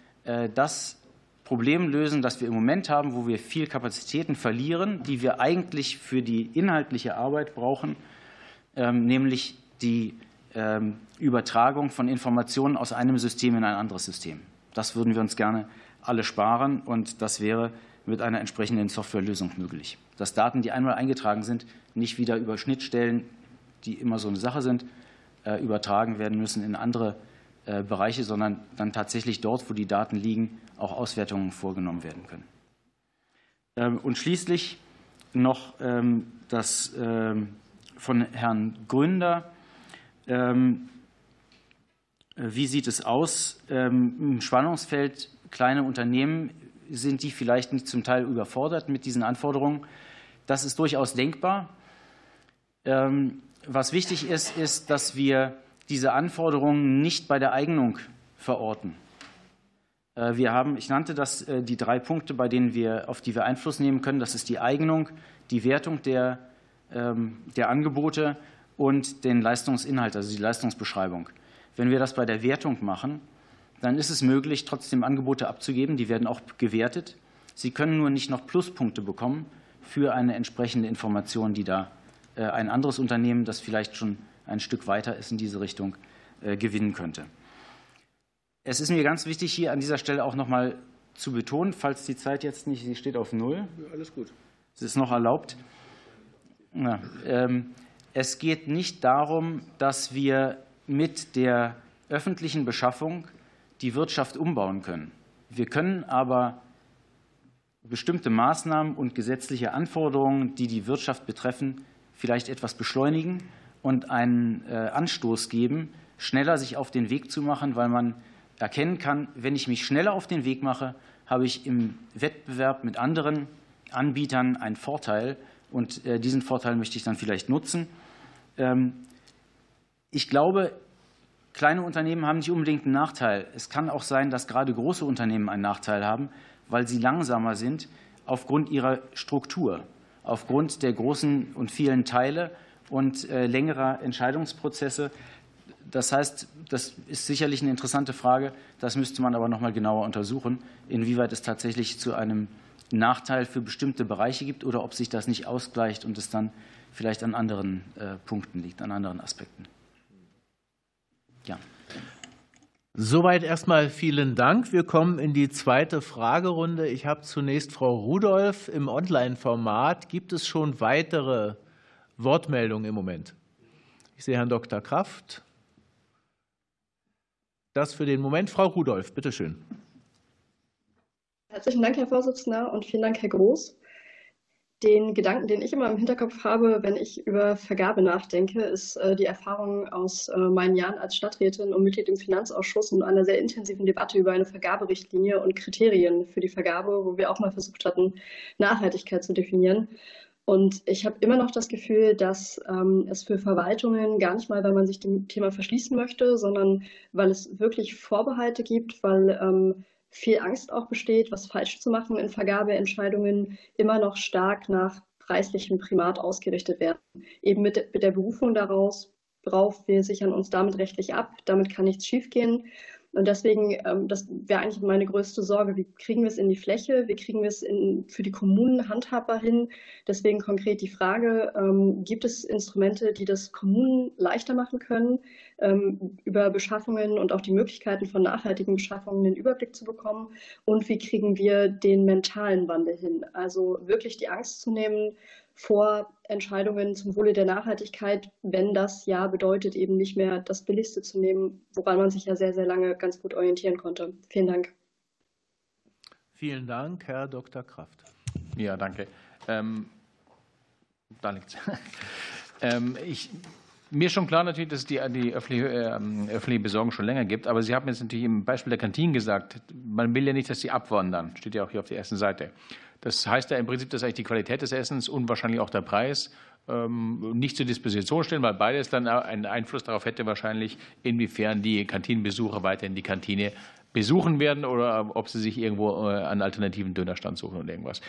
das Problem lösen, das wir im Moment haben, wo wir viel Kapazitäten verlieren, die wir eigentlich für die inhaltliche Arbeit brauchen, nämlich die ähm, Übertragung von Informationen aus einem System in ein anderes System. Das würden wir uns gerne alle sparen und das wäre mit einer entsprechenden Softwarelösung möglich. Dass Daten, die einmal eingetragen sind, nicht wieder über Schnittstellen, die immer so eine Sache sind, äh, übertragen werden müssen in andere äh, Bereiche, sondern dann tatsächlich dort, wo die Daten liegen, auch Auswertungen vorgenommen werden können. Ähm, und schließlich noch ähm, das ähm, von Herrn Gründer. Wie sieht es aus im Spannungsfeld kleine Unternehmen? Sind die vielleicht nicht zum Teil überfordert mit diesen Anforderungen? Das ist durchaus denkbar. Was wichtig ist, ist, dass wir diese Anforderungen nicht bei der Eignung verorten. Äh, wir haben, ich nannte das äh, die drei Punkte, bei denen wir, auf die wir Einfluss nehmen können. Das ist die Eignung, die Wertung der, ähm, der Angebote und den Leistungsinhalt, also die Leistungsbeschreibung. Wenn wir das bei der Wertung machen, dann ist es möglich, trotzdem Angebote abzugeben. Die werden auch gewertet. Sie können nur nicht noch Pluspunkte bekommen für eine entsprechende Information, die da äh, ein anderes Unternehmen, das vielleicht schon ein Stück weiter ist in diese Richtung, gewinnen könnte. Es ist mir ganz wichtig, hier an dieser Stelle auch noch mal zu betonen, falls die Zeit jetzt nicht, sie steht auf Null. Ja, alles gut. Es ist noch erlaubt. Ja, ähm, es geht nicht darum, dass wir mit der öffentlichen Beschaffung die Wirtschaft umbauen können. Wir können aber bestimmte Maßnahmen und gesetzliche Anforderungen, die die Wirtschaft betreffen, vielleicht etwas beschleunigen und einen äh, Anstoß geben, schneller sich auf den Weg zu machen, weil man erkennen kann, wenn ich mich schneller auf den Weg mache, habe ich im Wettbewerb mit anderen Anbietern einen Vorteil und äh, diesen Vorteil möchte ich dann vielleicht nutzen. Ähm, ich glaube, kleine Unternehmen haben nicht unbedingt einen Nachteil. Es kann auch sein, dass gerade große Unternehmen einen Nachteil haben, weil sie langsamer sind aufgrund ihrer Struktur, aufgrund der großen und vielen Teile und äh, längerer Entscheidungsprozesse. Das heißt, das ist sicherlich eine interessante Frage. Das müsste man aber noch mal genauer untersuchen, inwieweit es tatsächlich zu einem Nachteil für bestimmte Bereiche gibt oder ob sich das nicht ausgleicht und es dann vielleicht an anderen äh, Punkten liegt, an anderen Aspekten. Ja. Soweit erstmal vielen Dank. Wir kommen in die zweite Fragerunde. Ich habe zunächst Frau Rudolph im Online-Format. Gibt es schon weitere Wortmeldungen im Moment? Ich sehe Herrn Dr. Kraft. Das für den Moment. Frau Rudolph, bitte schön. Herzlichen Dank, Herr Vorsitzender, und vielen Dank, Herr Groß. Den Gedanken, den ich immer im Hinterkopf habe, wenn ich über Vergabe nachdenke, ist äh, die Erfahrung aus äh, meinen Jahren als Stadträtin und Mitglied im Finanzausschuss und einer sehr intensiven Debatte über eine Vergaberichtlinie und Kriterien für die Vergabe, wo wir auch mal versucht hatten, Nachhaltigkeit zu definieren. Und ich habe immer noch das Gefühl, dass ähm, es für Verwaltungen gar nicht mal, weil man sich dem Thema verschließen möchte, sondern weil es wirklich Vorbehalte gibt, weil ähm, viel Angst auch besteht, was falsch zu machen in Vergabeentscheidungen, immer noch stark nach preislichem Primat ausgerichtet werden. Eben mit, mit der Berufung daraus, worauf wir sichern uns damit rechtlich ab, damit kann nichts schiefgehen. Und deswegen, ähm, das wäre eigentlich meine größte Sorge, wie kriegen wir es in die Fläche, wie kriegen wir es für die Kommunen handhabbar hin. Deswegen konkret die Frage, ähm, gibt es Instrumente, die das Kommunen leichter machen können, ähm, über Beschaffungen und auch die Möglichkeiten von nachhaltigen Beschaffungen den Überblick zu bekommen? Und wie kriegen wir den mentalen Wandel hin? Also wirklich die Angst zu nehmen, vor Entscheidungen zum Wohle der Nachhaltigkeit, wenn das ja bedeutet, eben nicht mehr das Billigste zu nehmen, woran man sich ja sehr, sehr lange ganz gut orientieren konnte. Vielen Dank. Vielen Dank, Herr Dr. Kraft. Ja, danke. Ähm, da liegt's. ähm, ich, mir ist schon klar natürlich, dass es die, die öffentliche, äh, öffentliche Besorgung schon länger gibt, aber Sie haben jetzt natürlich im Beispiel der Kantinen gesagt, man will ja nicht, dass sie abwandern. Steht ja auch hier auf der ersten Seite. Das heißt ja im Prinzip, dass eigentlich die Qualität des Essens und wahrscheinlich auch der Preis ähm, nicht zur Disposition stehen, weil beides dann einen Einfluss darauf hätte, wahrscheinlich, inwiefern die Kantinenbesucher weiterhin die Kantine besuchen werden oder ob sie sich irgendwo äh, einen alternativen Dönerstand suchen oder irgendwas.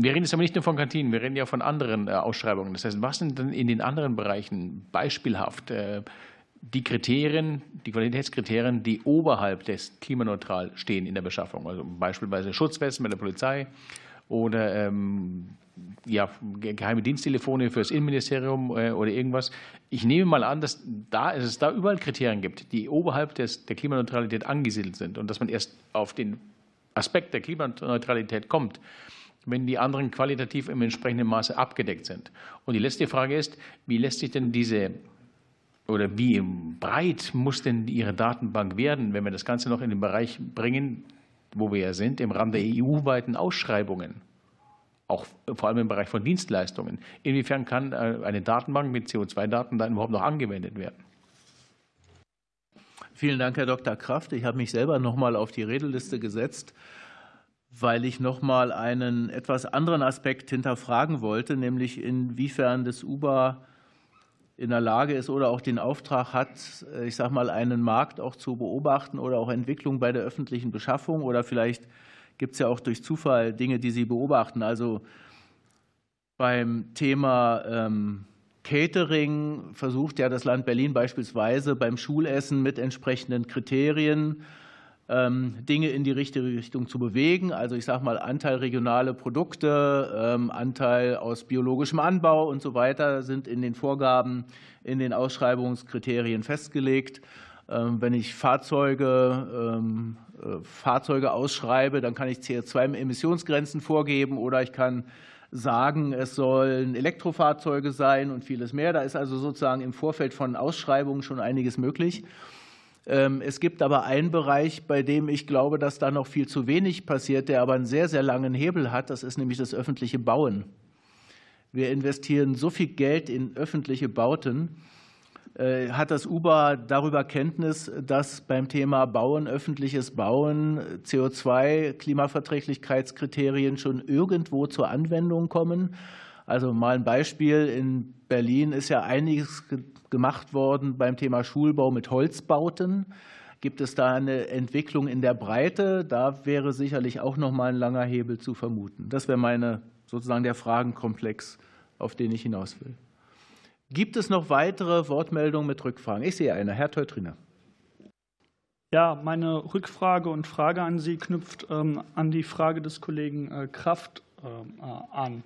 Wir reden jetzt aber nicht nur von Kantinen, wir reden ja von anderen äh, Ausschreibungen. Das heißt, was sind denn in den anderen Bereichen beispielhaft äh, die Kriterien, die Qualitätskriterien, die oberhalb des klimaneutral stehen in der Beschaffung. Also beispielsweise Schutzwesten bei der Polizei oder ähm, ja, geheime Diensttelefone für das Innenministerium äh, oder irgendwas. Ich nehme mal an, dass, da, dass es da überall Kriterien gibt, die oberhalb des, der Klimaneutralität angesiedelt sind und dass man erst auf den Aspekt der Klimaneutralität kommt, wenn die anderen qualitativ im entsprechenden Maße abgedeckt sind. Und die letzte Frage ist, wie lässt sich denn diese oder wie breit muss denn Ihre Datenbank werden, wenn wir das Ganze noch in den Bereich bringen, wo wir ja sind, im Rahmen der EU-weiten Ausschreibungen, auch vor allem im Bereich von Dienstleistungen? Inwiefern kann äh, eine Datenbank mit CO2-Daten dann überhaupt noch angewendet werden? Vielen Dank, Herr Dr. Kraft. Ich habe mich selber noch mal auf die Redeliste gesetzt, weil ich noch mal einen etwas anderen Aspekt hinterfragen wollte, nämlich inwiefern das Uber in der Lage ist oder auch den Auftrag hat, ich sage mal, einen Markt auch zu beobachten oder auch Entwicklung bei der öffentlichen Beschaffung oder vielleicht gibt es ja auch durch Zufall Dinge, die Sie beobachten. Also beim Thema ähm, Catering versucht ja das Land Berlin beispielsweise beim Schulessen mit entsprechenden Kriterien Dinge in die richtige Richtung zu bewegen. Also ich sage mal Anteil regionale Produkte, ähm, Anteil aus biologischem Anbau und so weiter sind in den Vorgaben, in den Ausschreibungskriterien festgelegt. Ähm, wenn ich Fahrzeuge, äh, Fahrzeuge ausschreibe, dann kann ich CO2-Emissionsgrenzen vorgeben oder ich kann sagen, es sollen Elektrofahrzeuge sein und vieles mehr. Da ist also sozusagen im Vorfeld von Ausschreibungen schon einiges möglich. Ähm, es gibt aber einen Bereich, bei dem ich glaube, dass da noch viel zu wenig passiert, der aber einen sehr, sehr langen Hebel hat. Das ist nämlich das öffentliche Bauen. Wir investieren so viel Geld in öffentliche Bauten. Äh, hat das UBA darüber Kenntnis, dass beim Thema Bauen, öffentliches Bauen, CO2-Klimaverträglichkeitskriterien schon irgendwo zur Anwendung kommen? Also mal ein Beispiel. In Berlin ist ja einiges gemacht worden beim Thema Schulbau mit Holzbauten. Gibt es da eine Entwicklung in der Breite? Da wäre sicherlich auch noch mal ein langer Hebel zu vermuten. Das wäre meine sozusagen der Fragenkomplex, auf den ich hinaus will. Gibt es noch weitere Wortmeldungen mit Rückfragen? Ich sehe eine. Herr Teutriner. Ja, meine Rückfrage und Frage an Sie knüpft ähm, an die Frage des Kollegen äh, Kraft ähm, äh, an.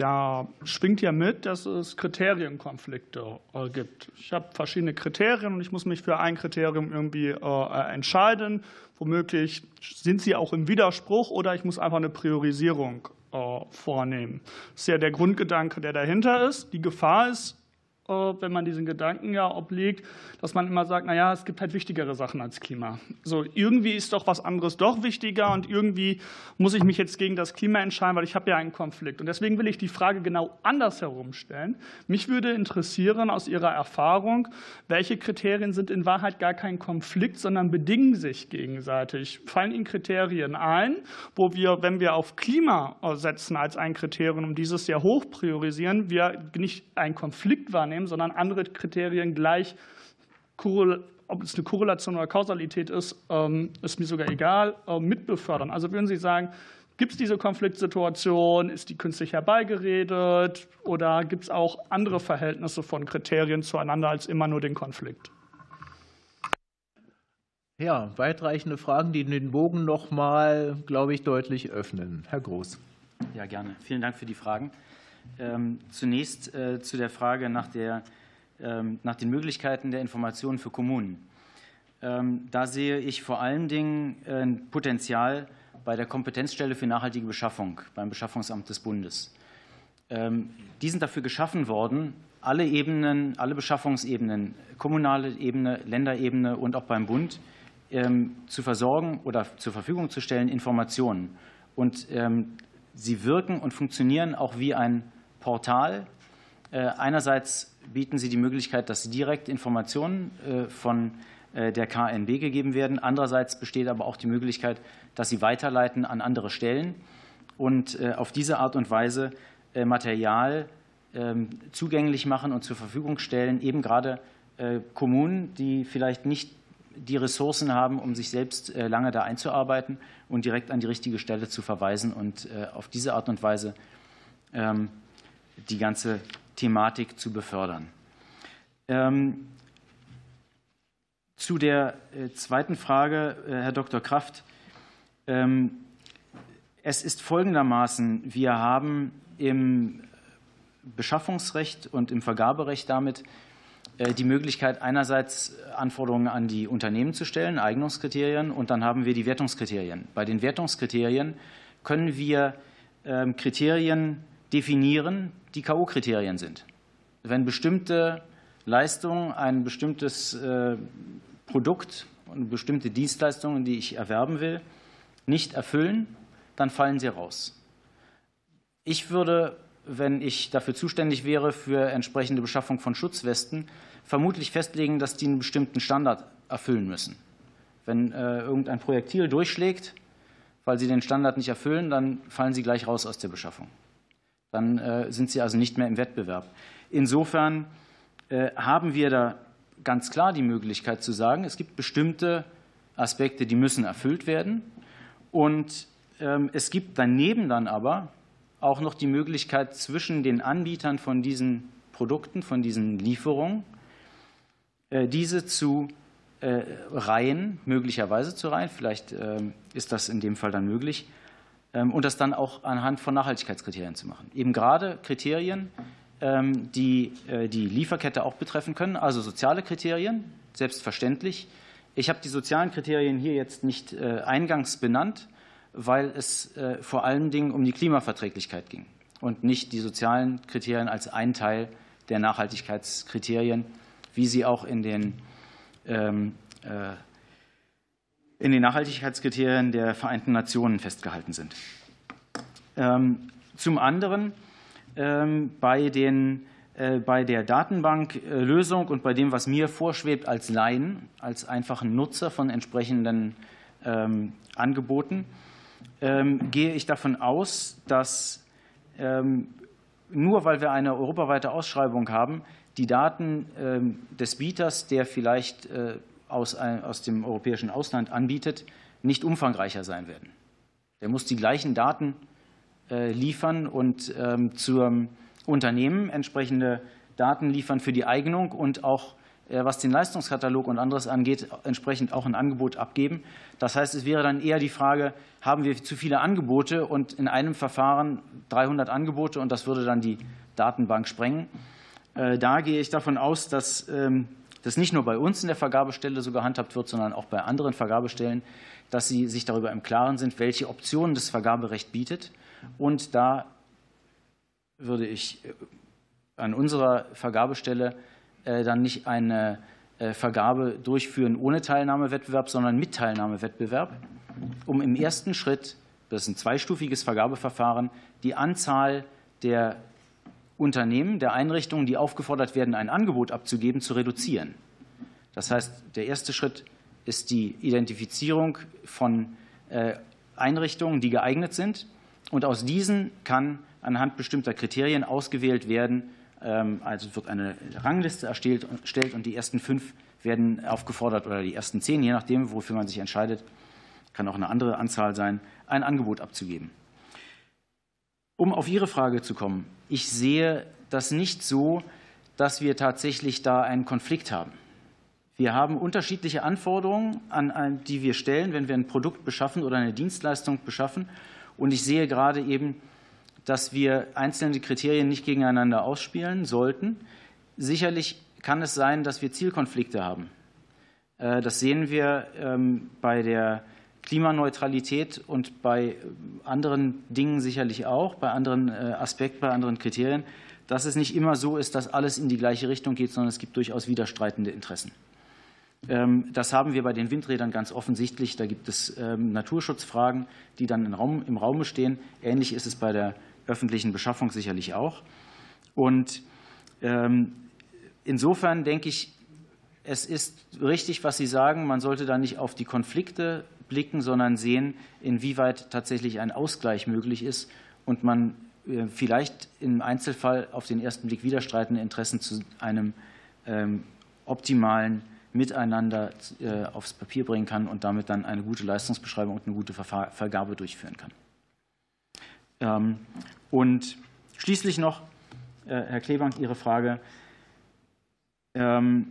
Da schwingt ja mit, dass es Kriterienkonflikte äh, gibt. Ich habe verschiedene Kriterien und ich muss mich für ein Kriterium irgendwie äh, entscheiden. Womöglich sind sie auch im Widerspruch oder ich muss einfach eine Priorisierung äh, vornehmen. Das ist ja der Grundgedanke, der dahinter ist. Die Gefahr ist, wenn man diesen Gedanken ja obliegt, dass man immer sagt, naja, es gibt halt wichtigere Sachen als Klima. So, irgendwie ist doch was anderes doch wichtiger und irgendwie muss ich mich jetzt gegen das Klima entscheiden, weil ich habe ja einen Konflikt. Und deswegen will ich die Frage genau andersherum stellen. Mich würde interessieren aus Ihrer Erfahrung, welche Kriterien sind in Wahrheit gar kein Konflikt, sondern bedingen sich gegenseitig. Fallen Ihnen Kriterien ein, wo wir, wenn wir auf Klima setzen als ein Kriterium, um dieses sehr hoch priorisieren, wir nicht einen Konflikt wahrnehmen, nehmen, sondern andere Kriterien gleich, ob es eine Korrelation oder Kausalität ist, ähm, ist mir sogar egal, äh, mitbefördern. Also würden Sie sagen, Gibt es diese Konfliktsituation? Ist die künstlich herbeigeredet? Oder gibt es auch andere Verhältnisse von Kriterien zueinander als immer nur den Konflikt? Ja, weitreichende Fragen, die den Bogen noch mal, glaube ich, deutlich öffnen. Herr Groß. Ja, gerne. Vielen Dank für die Fragen. Ähm, zunächst äh, zu der Frage nach, der, ähm, nach den Möglichkeiten der Informationen für Kommunen. Ähm, da sehe ich vor allen Dingen ein äh, Potenzial bei der Kompetenzstelle für nachhaltige Beschaffung beim Beschaffungsamt des Bundes. Die sind dafür geschaffen worden, alle Ebenen, alle Beschaffungsebenen, kommunale Ebene, Länderebene und auch beim Bund zu versorgen oder zur Verfügung zu stellen Informationen. Und sie wirken und funktionieren auch wie ein Portal. Äh, einerseits bieten sie die Möglichkeit, dass direkt Informationen äh, von äh, der KNB gegeben werden. Andererseits besteht aber auch die Möglichkeit, dass sie weiterleiten an andere Stellen und auf diese Art und Weise Material ähm, zugänglich machen und zur Verfügung stellen, eben gerade Kommunen, die vielleicht nicht die Ressourcen haben, um sich selbst lange da einzuarbeiten und direkt an die richtige Stelle zu verweisen und auf diese Art und Weise ähm, die ganze Thematik zu befördern. Ähm, zu der äh, zweiten Frage, äh, Herr Dr. Kraft. Ähm, es ist folgendermaßen, wir haben im Beschaffungsrecht und im Vergaberecht damit die Möglichkeit, einerseits Anforderungen an die Unternehmen zu stellen, Eignungskriterien, und dann haben wir die Wertungskriterien. Bei den Wertungskriterien können wir ähm, Kriterien definieren, die K.O.-Kriterien sind. Wenn bestimmte Leistungen, ein bestimmtes äh, Produkt und bestimmte Dienstleistungen, die ich erwerben will, nicht erfüllen, dann fallen sie raus. Ich würde, wenn ich dafür zuständig wäre für entsprechende Beschaffung von Schutzwesten, vermutlich festlegen, dass die einen bestimmten Standard erfüllen müssen. Wenn äh, irgendein Projektil durchschlägt, weil sie den Standard nicht erfüllen, dann fallen sie gleich raus aus der Beschaffung. Dann äh, sind sie also nicht mehr im Wettbewerb. Insofern äh, haben wir da ganz klar die Möglichkeit zu sagen, es gibt bestimmte Aspekte, die müssen erfüllt werden. Und ähm, es gibt daneben dann aber auch noch die Möglichkeit zwischen den Anbietern von diesen Produkten, von diesen Lieferungen, äh, diese zu reihen, möglicherweise zu reihen, vielleicht ähm, ist das in dem Fall dann möglich, ähm, und das dann auch anhand von Nachhaltigkeitskriterien zu machen. Eben gerade Kriterien, ähm, die äh, die Lieferkette auch betreffen können, also soziale Kriterien, selbstverständlich. Ich habe die sozialen Kriterien hier jetzt nicht äh, eingangs benannt, weil es äh, vor allen Dingen um die Klimaverträglichkeit ging und nicht die sozialen Kriterien als ein Teil der Nachhaltigkeitskriterien, wie sie auch in den, ähm, in den Nachhaltigkeitskriterien der Vereinten Nationen festgehalten sind. Zum anderen ähm, bei, den, äh, bei der Datenbanklösung und bei dem, was mir vorschwebt als Laien, als einfachen Nutzer von entsprechenden ähm, Angeboten, ähm, gehe ich davon aus, dass nur weil wir eine europaweite Ausschreibung haben, die Daten des Bieters, der vielleicht äh, aus, dem europäischen Ausland anbietet, nicht umfangreicher sein werden. Der muss die gleichen Daten äh, liefern und ähm, zum Unternehmen entsprechende Daten liefern für die Eignung und auch was den Leistungskatalog und anderes angeht, entsprechend auch ein Angebot abgeben. Das heißt, es wäre dann eher die Frage, haben wir zu viele Angebote und in einem Verfahren 300 Angebote und das würde dann die Datenbank sprengen. Äh, da gehe ich davon aus, dass ähm, das nicht nur bei uns in der Vergabestelle so gehandhabt wird, sondern auch bei anderen Vergabestellen, dass sie sich darüber im Klaren sind, welche Optionen das Vergaberecht bietet und da würde ich äh, an unserer Vergabestelle äh, dann nicht eine äh, Vergabe durchführen ohne Teilnahmewettbewerb, sondern mit Teilnahmewettbewerb, um im ersten Schritt, das ist ein zweistufiges Vergabeverfahren, die Anzahl der Unternehmen, der Einrichtungen, die aufgefordert werden, ein Angebot abzugeben, zu reduzieren. Das heißt, der erste Schritt ist die Identifizierung von Einrichtungen, die geeignet sind. Und aus diesen kann anhand bestimmter Kriterien ausgewählt werden. Ähm, also wird eine Rangliste erstellt und die ersten fünf werden aufgefordert oder die ersten zehn, je nachdem, wofür man sich entscheidet, kann auch eine andere Anzahl sein, ein Angebot abzugeben. Um auf Ihre Frage zu kommen, ich sehe das nicht so, dass wir tatsächlich da einen Konflikt haben. Wir haben unterschiedliche Anforderungen, an, die wir stellen, wenn wir ein Produkt beschaffen oder eine Dienstleistung beschaffen. Und ich sehe gerade eben, dass wir einzelne Kriterien nicht gegeneinander ausspielen sollten. Sicherlich kann es sein, dass wir Zielkonflikte haben. Äh, das sehen wir ähm, bei der Klimaneutralität und bei anderen Dingen sicherlich auch, bei anderen äh, Aspekten, bei anderen Kriterien, dass es nicht immer so ist, dass alles in die gleiche Richtung geht, sondern es gibt durchaus widerstreitende Interessen. Ähm, das haben wir bei den Windrädern ganz offensichtlich. Da gibt es ähm, Naturschutzfragen, die dann im Raum stehen. Ähnlich ist es bei der öffentlichen Beschaffung sicherlich auch. Und ähm, insofern denke ich, es ist richtig, was Sie sagen. Man sollte da nicht auf die Konflikte blicken, sondern sehen, inwieweit tatsächlich ein Ausgleich möglich ist und man äh, vielleicht im Einzelfall auf den ersten Blick widerstreitende Interessen zu einem optimalen miteinander äh, aufs Papier bringen kann und damit dann eine gute Leistungsbeschreibung und eine gute Vergabe durchführen kann. Ähm, und schließlich noch, äh, Herr Klebank, Ihre Frage. Ähm,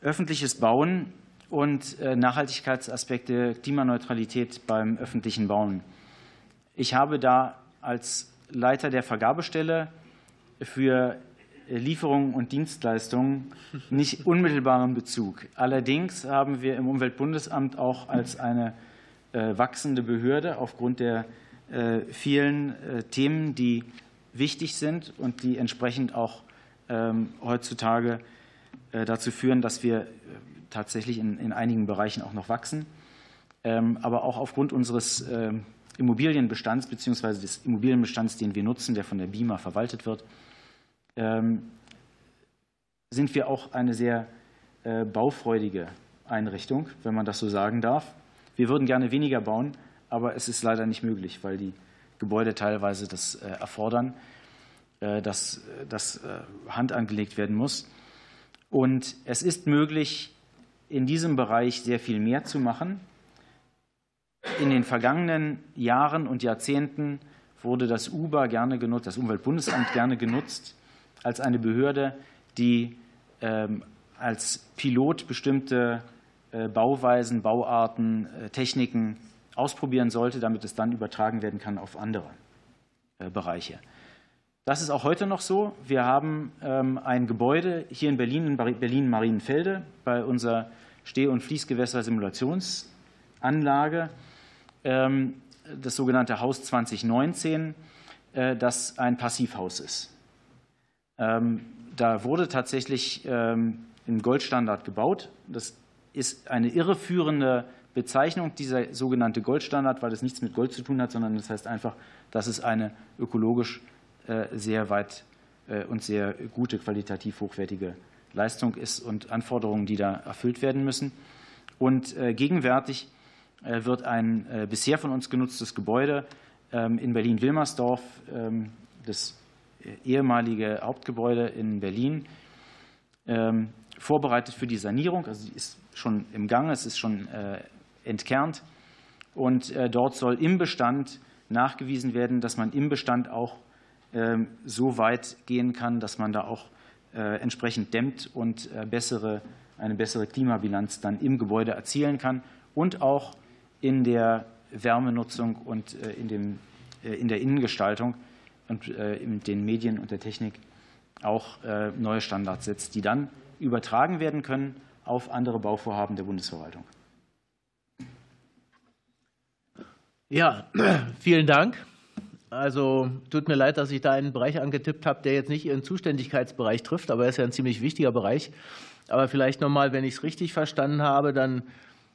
öffentliches Bauen und äh, Nachhaltigkeitsaspekte, Klimaneutralität beim öffentlichen Bauen. Ich habe da als Leiter der Vergabestelle für Lieferungen und Dienstleistungen nicht unmittelbaren Bezug. Allerdings haben wir im Umweltbundesamt auch als eine wachsende Behörde aufgrund der vielen Themen, die wichtig sind und die entsprechend auch ähm, heutzutage dazu führen, dass wir tatsächlich in, in einigen Bereichen auch noch wachsen. Ähm, aber auch aufgrund unseres ähm, Immobilienbestands bzw. des Immobilienbestands, den wir nutzen, der von der BIMA verwaltet wird, sind wir auch eine sehr äh, baufreudige Einrichtung, wenn man das so sagen darf. Wir würden gerne weniger bauen, aber es ist leider nicht möglich, weil die Gebäude teilweise das äh, erfordern, äh, dass das Hand angelegt werden muss. Und es ist möglich, in diesem Bereich sehr viel mehr zu machen. In den vergangenen Jahren und Jahrzehnten wurde das UBA gerne genutzt, das Umweltbundesamt gerne genutzt, als eine Behörde, die ähm, als Pilot bestimmte äh, Bauweisen, Bauarten, äh, Techniken ausprobieren sollte, damit es dann übertragen werden kann auf andere äh, Bereiche. Das ist auch heute noch so. Wir haben ähm, ein Gebäude hier in Berlin, in Berlin-Marienfelde, bei unserer Steh- und Fließgewässer-Simulationsanlage, ähm, das sogenannte Haus 2019, äh, das ein Passivhaus ist. Ähm, da wurde tatsächlich im Goldstandard gebaut. Das ist eine irreführende Bezeichnung, dieser sogenannte Goldstandard, weil das nichts mit Gold zu tun hat, sondern das heißt einfach, dass es eine ökologisch äh, sehr weit äh, und sehr gute, qualitativ hochwertige Leistung ist und Anforderungen, die da erfüllt werden müssen. Und äh, gegenwärtig wird ein bisher von uns genutztes Gebäude ähm, in Berlin-Wilmersdorf, ähm, das ehemalige Hauptgebäude in Berlin, ähm, vorbereitet für die Sanierung. Also sie ist schon im Gang, es ist schon entkernt. Und dort soll im Bestand nachgewiesen werden, dass man im Bestand auch ähm, so weit gehen kann, dass man da auch äh, entsprechend dämmt und äh, bessere, eine bessere Klimabilanz dann im Gebäude erzielen kann und auch in der Wärmenutzung und äh, in, dem, in der Innengestaltung und in den Medien und der Technik auch neue Standards setzt, die dann übertragen werden können auf andere Bauvorhaben der Bundesverwaltung. Ja, vielen Dank. Also tut mir leid, dass ich da einen Bereich angetippt habe, der jetzt nicht Ihren Zuständigkeitsbereich trifft, aber er ist ja ein ziemlich wichtiger Bereich. Aber vielleicht nochmal, wenn ich es richtig verstanden habe, dann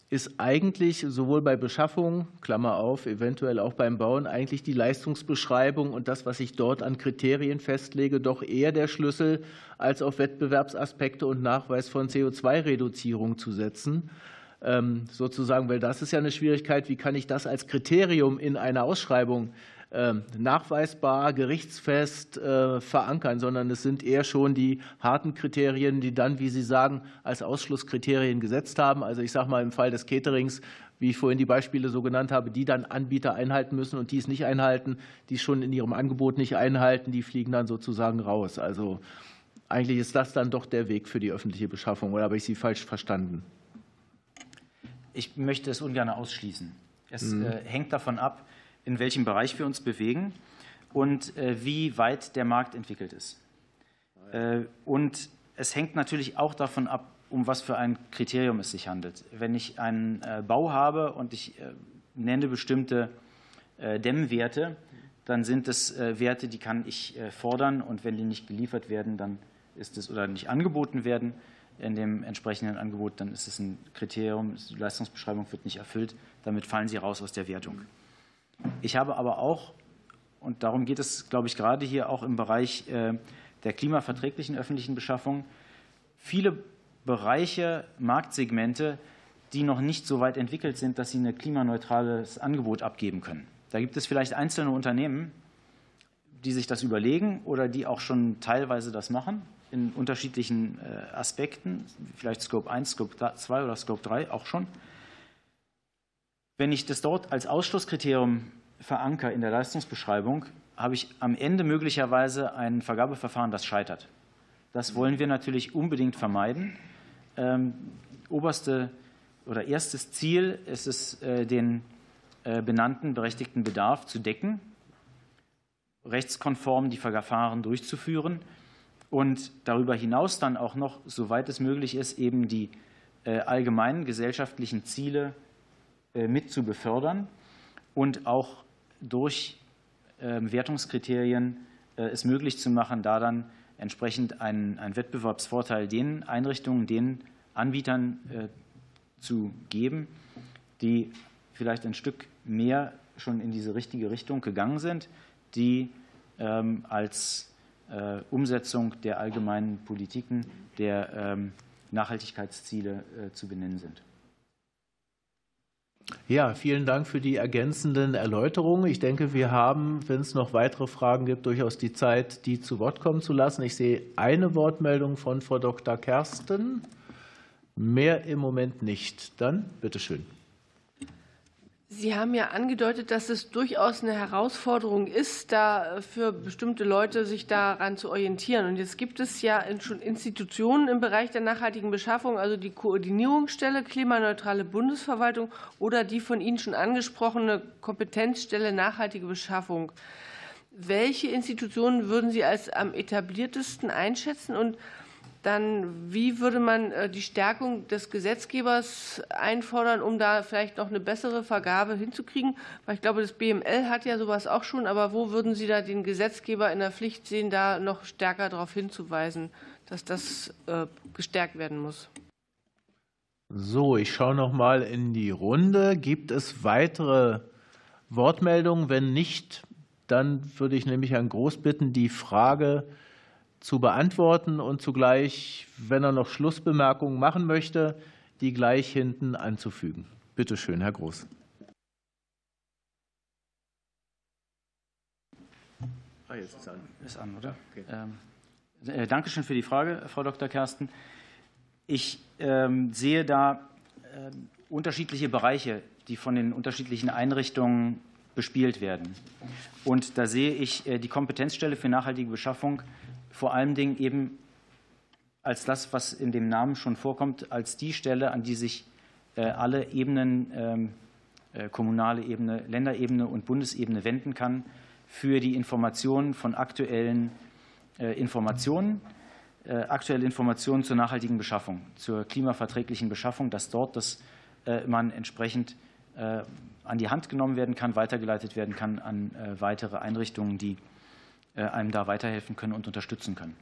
ist eigentlich sowohl bei Beschaffung, Klammer auf, eventuell auch beim Bauen, eigentlich die Leistungsbeschreibung und das, was ich dort an Kriterien festlege, doch eher der Schlüssel, als auf Wettbewerbsaspekte und Nachweis von CO2-Reduzierung zu setzen. Ähm, sozusagen, weil das ist ja eine Schwierigkeit, wie kann ich das als Kriterium in einer Ausschreibung ähm, nachweisbar, gerichtsfest äh, verankern, sondern es sind eher schon die harten Kriterien, die dann, wie Sie sagen, als Ausschlusskriterien gesetzt haben. Also ich sage mal im Fall des Caterings, wie ich vorhin die Beispiele so genannt habe, die dann Anbieter einhalten müssen und die es nicht einhalten, die es schon in ihrem Angebot nicht einhalten, die fliegen dann sozusagen raus. Also eigentlich ist das dann doch der Weg für die öffentliche Beschaffung, oder habe ich Sie falsch verstanden? Ich möchte es ungern ausschließen. Es mhm. Äh, hängt davon ab, in welchem Bereich wir uns bewegen und äh, wie weit der Markt entwickelt ist. Äh, und es hängt natürlich auch davon ab, um was für ein Kriterium es sich handelt. Wenn ich einen Bau habe und ich nenne bestimmte Dämmwerte, dann sind es Werte, die kann ich fordern und wenn die nicht geliefert werden, dann ist es oder nicht angeboten werden in dem entsprechenden Angebot, dann ist es ein Kriterium, die Leistungsbeschreibung wird nicht erfüllt, damit fallen sie raus aus der Wertung. Ich habe aber auch, und darum geht es, glaube ich, gerade hier auch im Bereich äh, der klimaverträglichen öffentlichen Beschaffung, viele Bereiche, Marktsegmente, die noch nicht so weit entwickelt sind, dass sie ein klimaneutrales Angebot abgeben können. Da gibt es vielleicht einzelne Unternehmen, die sich das überlegen oder die auch schon teilweise das machen in unterschiedlichen äh, Aspekten, vielleicht Scope 1, Scope 2 oder Scope 3 auch schon. Wenn ich das dort als Ausschlusskriterium verankere in der Leistungsbeschreibung, habe ich am Ende möglicherweise ein Vergabeverfahren, das scheitert. Das wollen wir natürlich unbedingt vermeiden. Ähm, oberste oder erstes Ziel ist es, äh, den äh, benannten berechtigten Bedarf zu decken, rechtskonform die Verfahren durchzuführen und darüber hinaus dann auch noch, soweit es möglich ist, eben die allgemeinen gesellschaftlichen Ziele mit zu befördern und auch durch ähm, Wertungskriterien es möglich zu machen, da dann entsprechend einen, einen Wettbewerbsvorteil den Einrichtungen, den Anbietern zu geben, die vielleicht ein Stück mehr schon in diese richtige Richtung gegangen sind, die ähm, als äh, Umsetzung der allgemeinen Politiken der ähm, Nachhaltigkeitsziele äh, zu benennen sind. Ja, vielen Dank für die ergänzenden Erläuterungen. Ich denke, wir haben, wenn es noch weitere Fragen gibt, durchaus die Zeit, die zu Wort kommen zu lassen. Ich sehe eine Wortmeldung von Frau Dr. Kersten. Mehr im Moment nicht. Dann bitteschön. Sie haben ja angedeutet, dass es durchaus eine Herausforderung ist, da für bestimmte Leute sich daran zu orientieren. Und jetzt gibt es ja schon Institutionen im Bereich der nachhaltigen Beschaffung, also die Koordinierungsstelle klimaneutrale Bundesverwaltung oder die von Ihnen schon angesprochene Kompetenzstelle nachhaltige Beschaffung. Welche Institutionen würden Sie als am etabliertesten einschätzen und dann wie würde man äh, die Stärkung des Gesetzgebers einfordern, um da vielleicht noch eine bessere Vergabe hinzukriegen? Weil ich glaube, das BML hat ja sowas auch schon, aber wo würden Sie da den Gesetzgeber in der Pflicht sehen, da noch stärker darauf hinzuweisen, dass das äh, gestärkt werden muss? So, ich schaue noch mal in die Runde. Gibt es weitere Wortmeldungen? Wenn nicht, dann würde ich nämlich Herrn Groß bitten, die Frage zu beantworten und zugleich, wenn er noch Schlussbemerkungen machen möchte, die gleich hinten anzufügen. Bitte schön, Herr Groß. Ah, jetzt ist an. Ist an, oder? Okay. Ähm, äh, Dankeschön für die Frage, Frau Dr. Kersten. Ich ähm, sehe da äh, unterschiedliche Bereiche, die von den unterschiedlichen Einrichtungen bespielt werden. Und da sehe ich äh, die Kompetenzstelle für nachhaltige Beschaffung vor allen Dingen eben als das, was in dem Namen schon vorkommt, als die Stelle, an die sich äh, alle Ebenen, ähm, äh, kommunale Ebene, Länderebene und Bundesebene wenden kann für die Information von aktuellen äh, Informationen, aktuelle Informationen zur nachhaltigen Beschaffung, zur klimaverträglichen Beschaffung, dass dort das man entsprechend an die Hand genommen werden kann, weitergeleitet werden kann an weitere Einrichtungen, die einem da weiterhelfen können und unterstützen können.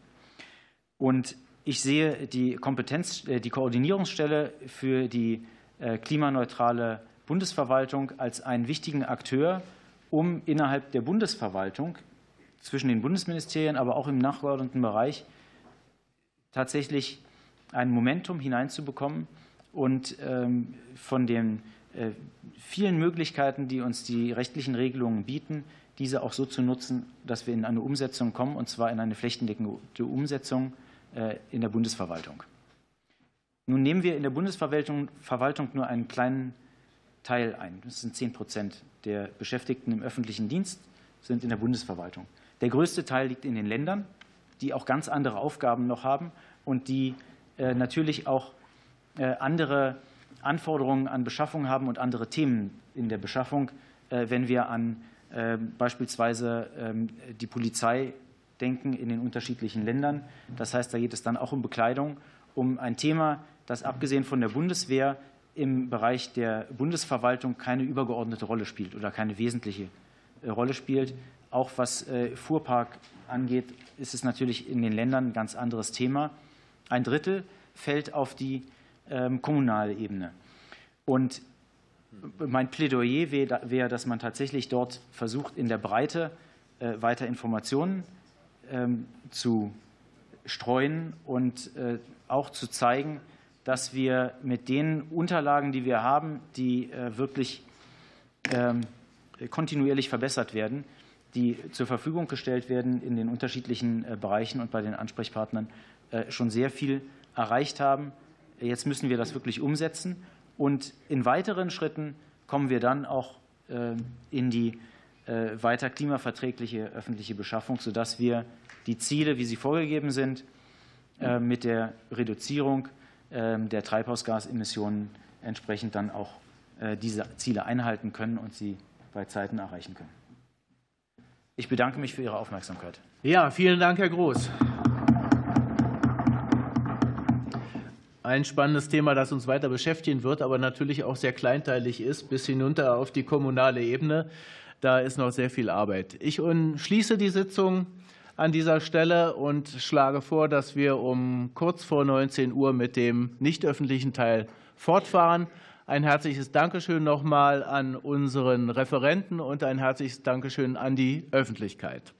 Und ich sehe die Kompetenz, äh, die Koordinierungsstelle für die äh, klimaneutrale Bundesverwaltung als einen wichtigen Akteur, um innerhalb der Bundesverwaltung zwischen den Bundesministerien, aber auch im nachgeordneten Bereich tatsächlich ein Momentum hineinzubekommen und ähm, von den vielen Möglichkeiten, die uns die rechtlichen Regelungen bieten, diese auch so zu nutzen, dass wir in eine Umsetzung kommen, und zwar in eine flächendeckende Umsetzung äh, in der Bundesverwaltung. Nun nehmen wir in der Bundesverwaltung Verwaltung nur einen kleinen Teil ein. Das sind 10 Prozent der Beschäftigten im öffentlichen Dienst sind in der Bundesverwaltung. Der größte Teil liegt in den Ländern, die auch ganz andere Aufgaben noch haben und die äh, natürlich auch äh, andere Anforderungen an Beschaffung haben und andere Themen in der Beschaffung, wenn wir an beispielsweise ähm, die Polizei denken in den unterschiedlichen Ländern. Das heißt, da geht es dann auch um Bekleidung, um ein Thema, das abgesehen von der Bundeswehr im Bereich der Bundesverwaltung keine übergeordnete Rolle spielt oder keine wesentliche äh, Rolle spielt. Auch was äh, Fuhrpark angeht, ist es natürlich in den Ländern ein ganz anderes Thema. Ein Drittel fällt auf die ähm, kommunale Ebene. Und mein Plädoyer wäre, dass man tatsächlich dort versucht, in der Breite äh, weiter Informationen ähm, zu streuen und äh, auch zu zeigen, dass wir mit den Unterlagen, die wir haben, die äh, wirklich ähm, kontinuierlich verbessert werden, die zur Verfügung gestellt werden in den unterschiedlichen Bereichen und bei den Ansprechpartnern, schon sehr viel erreicht haben. Jetzt müssen wir das wirklich umsetzen. Und in weiteren Schritten kommen wir dann auch äh, in die äh, weiter klimaverträgliche öffentliche Beschaffung, sodass wir die Ziele, wie sie vorgegeben sind, äh, mit der Reduzierung der Treibhausgasemissionen entsprechend dann auch diese Ziele einhalten können und sie bei Zeiten erreichen können. Ich bedanke mich für Ihre Aufmerksamkeit. Ja, vielen Dank, Herr Groß. Ein spannendes Thema, das uns weiter beschäftigen wird, aber natürlich auch sehr kleinteilig ist, bis hinunter auf die kommunale Ebene. Da ist noch sehr viel Arbeit. Ich schließe die Sitzung an dieser Stelle und schlage vor, dass wir um kurz vor 19 Uhr mit dem nicht öffentlichen Teil fortfahren. Ein herzliches Dankeschön nochmal an unseren Referenten und ein herzliches Dankeschön an die Öffentlichkeit.